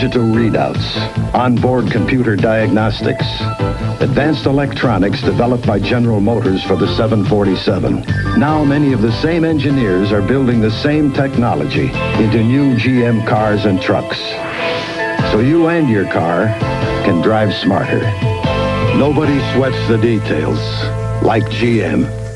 digital readouts, onboard computer diagnostics, advanced electronics developed by General Motors for the 747. Now many of the same engineers are building the same technology into new GM cars and trucks. So you and your car can drive smarter. Nobody sweats the details like GM.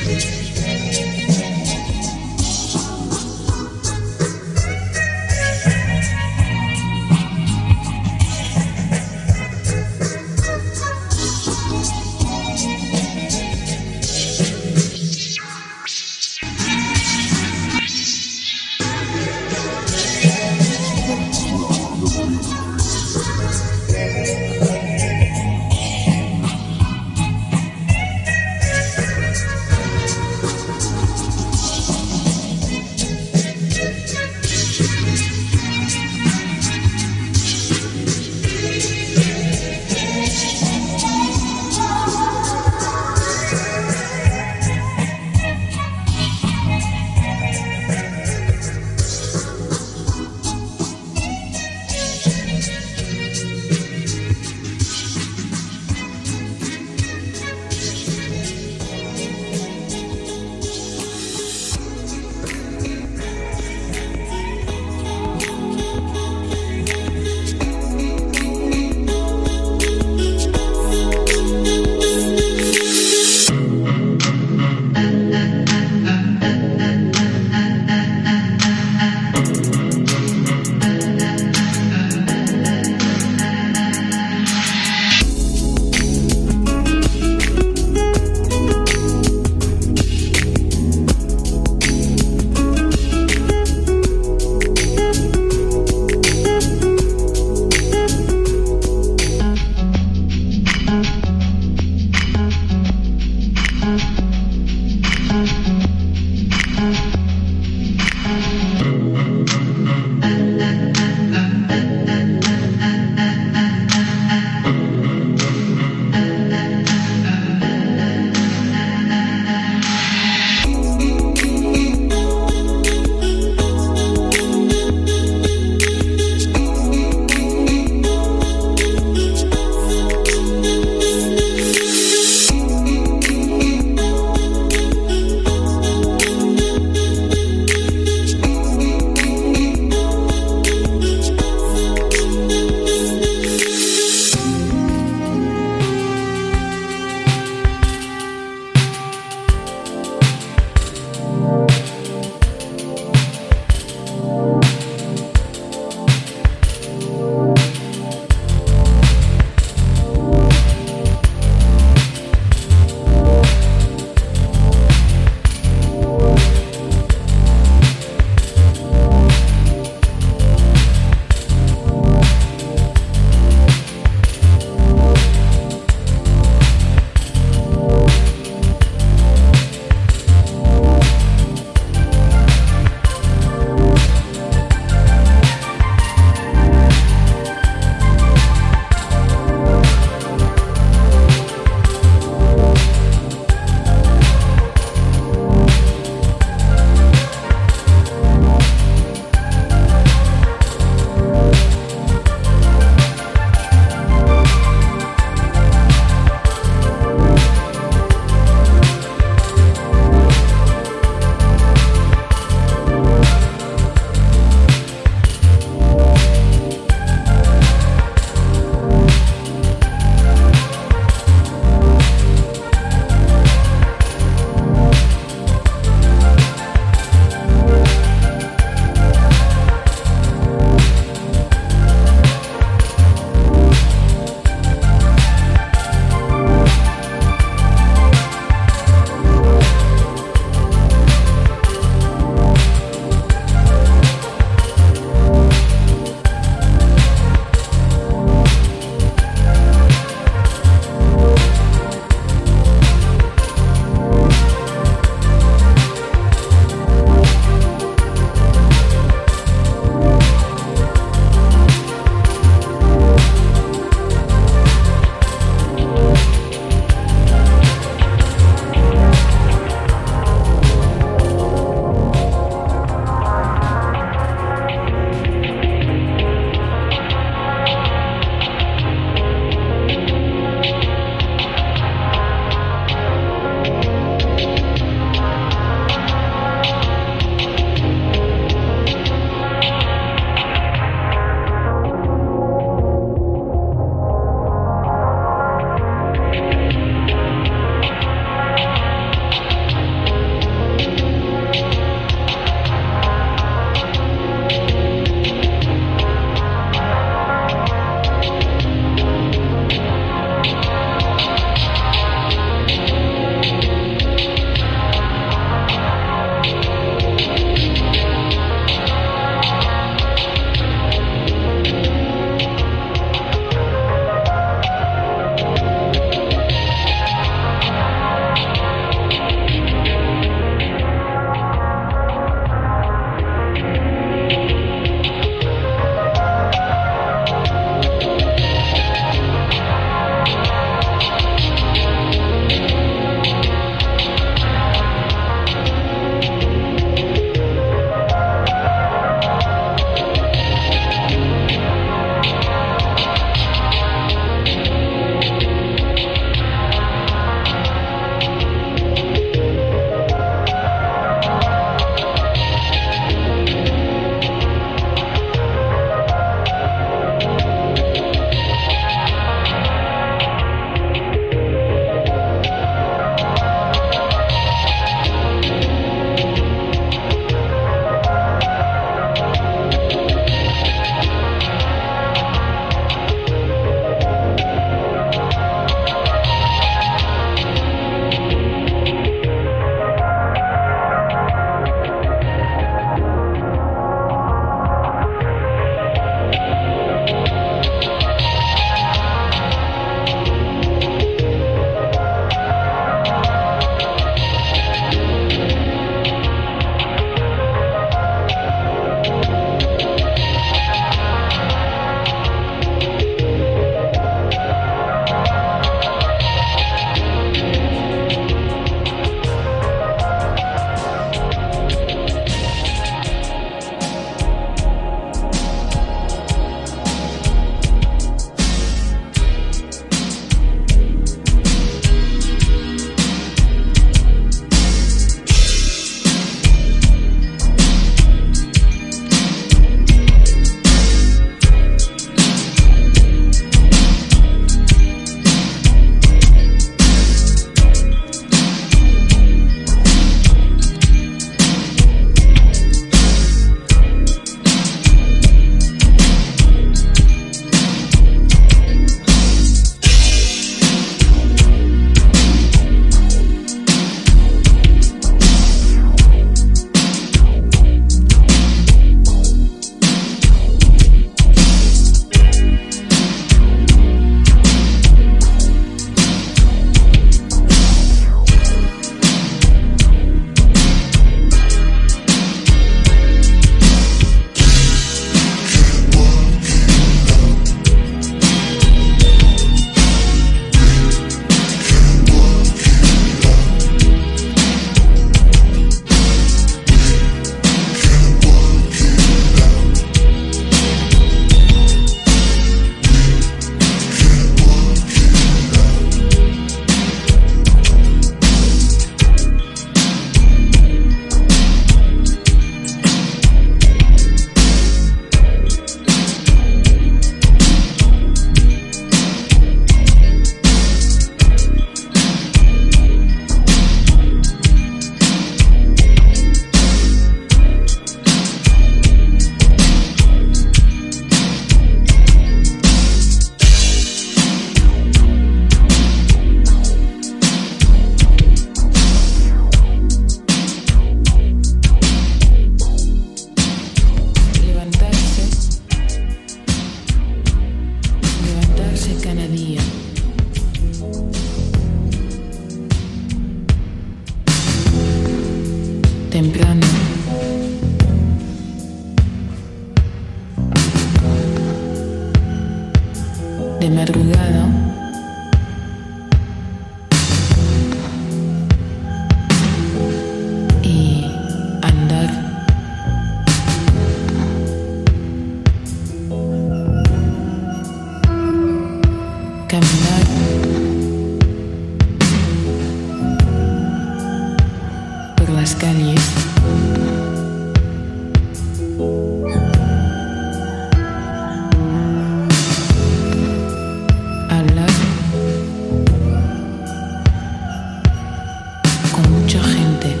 Mucha gente.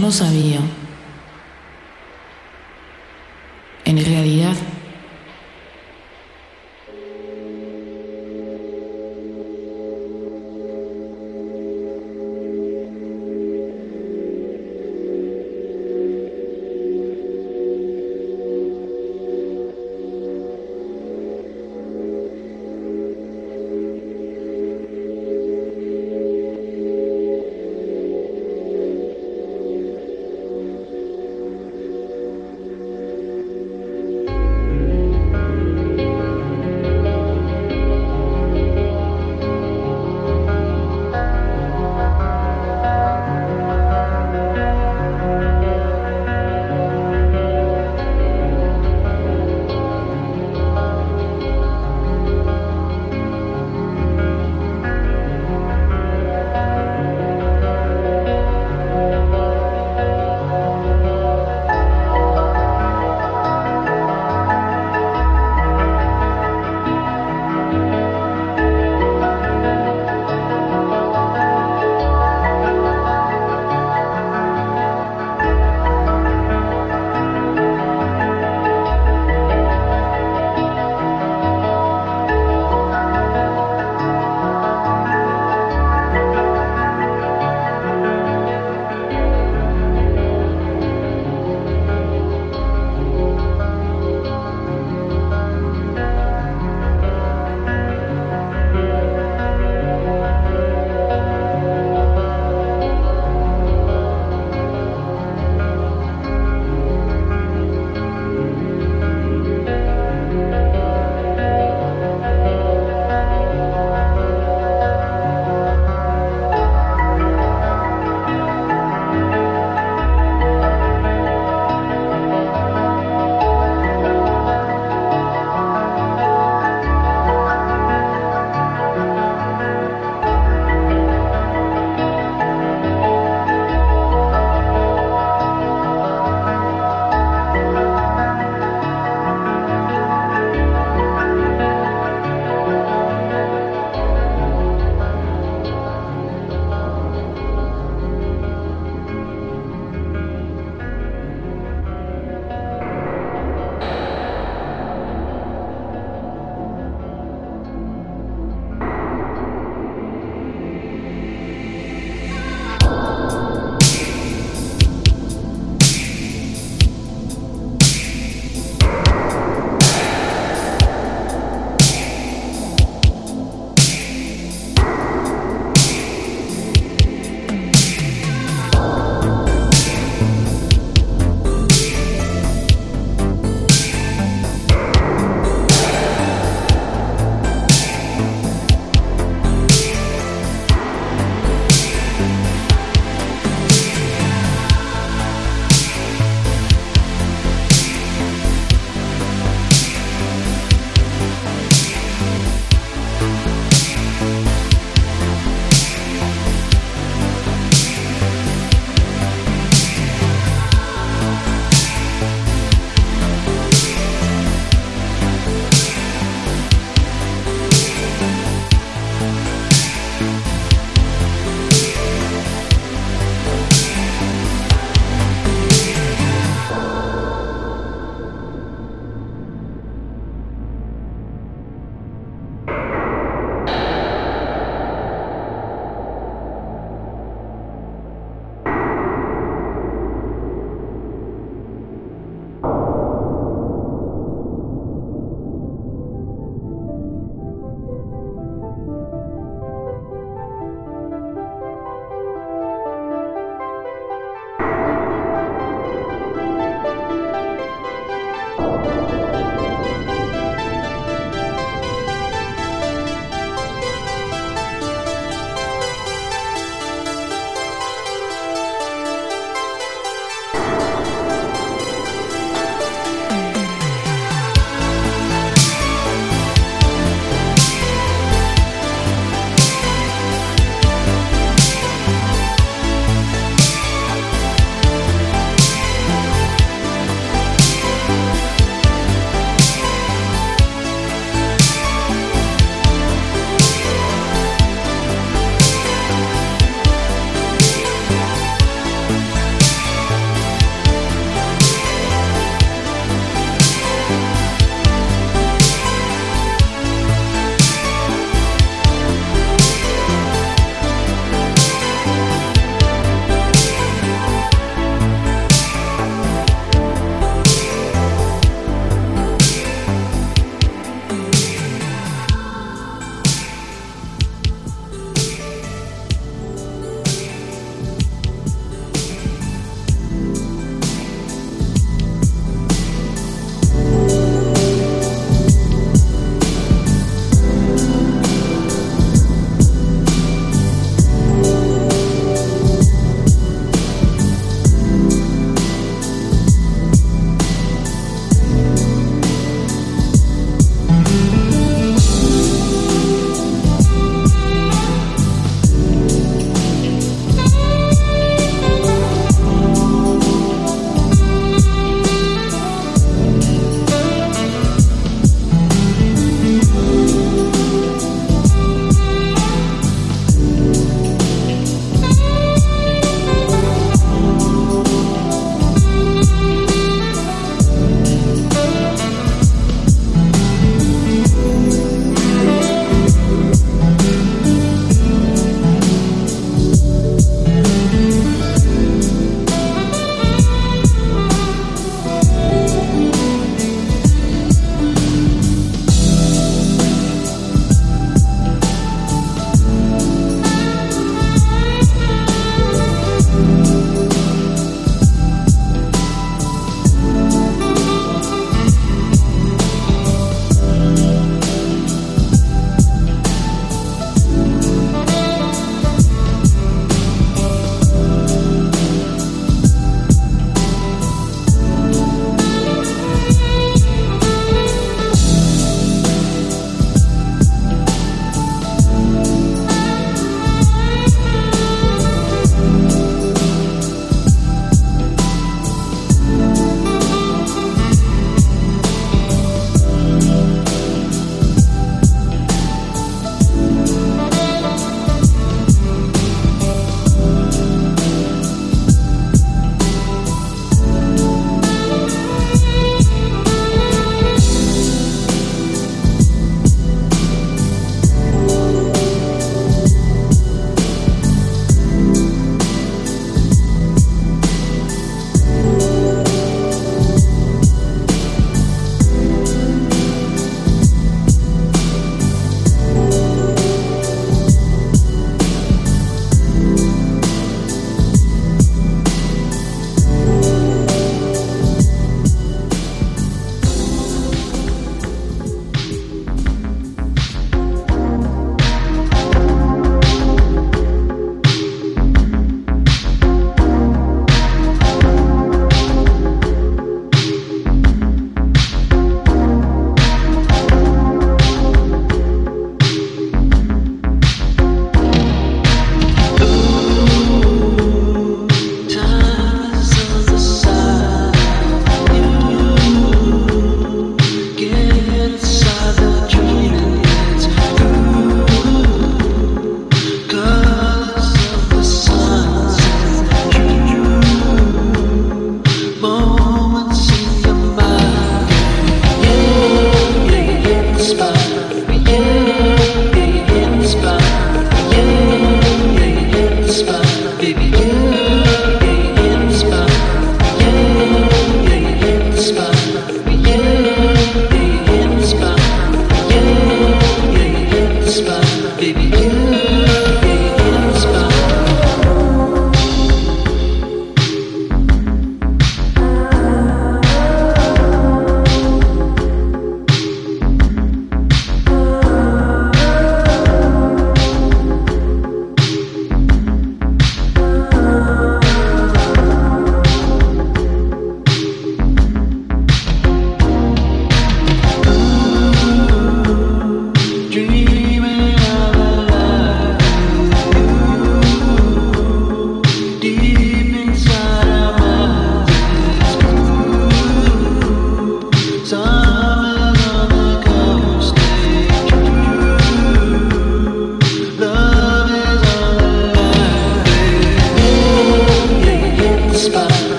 No sabía. En realidad,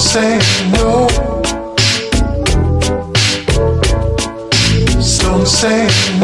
say no. Don't say no.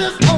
is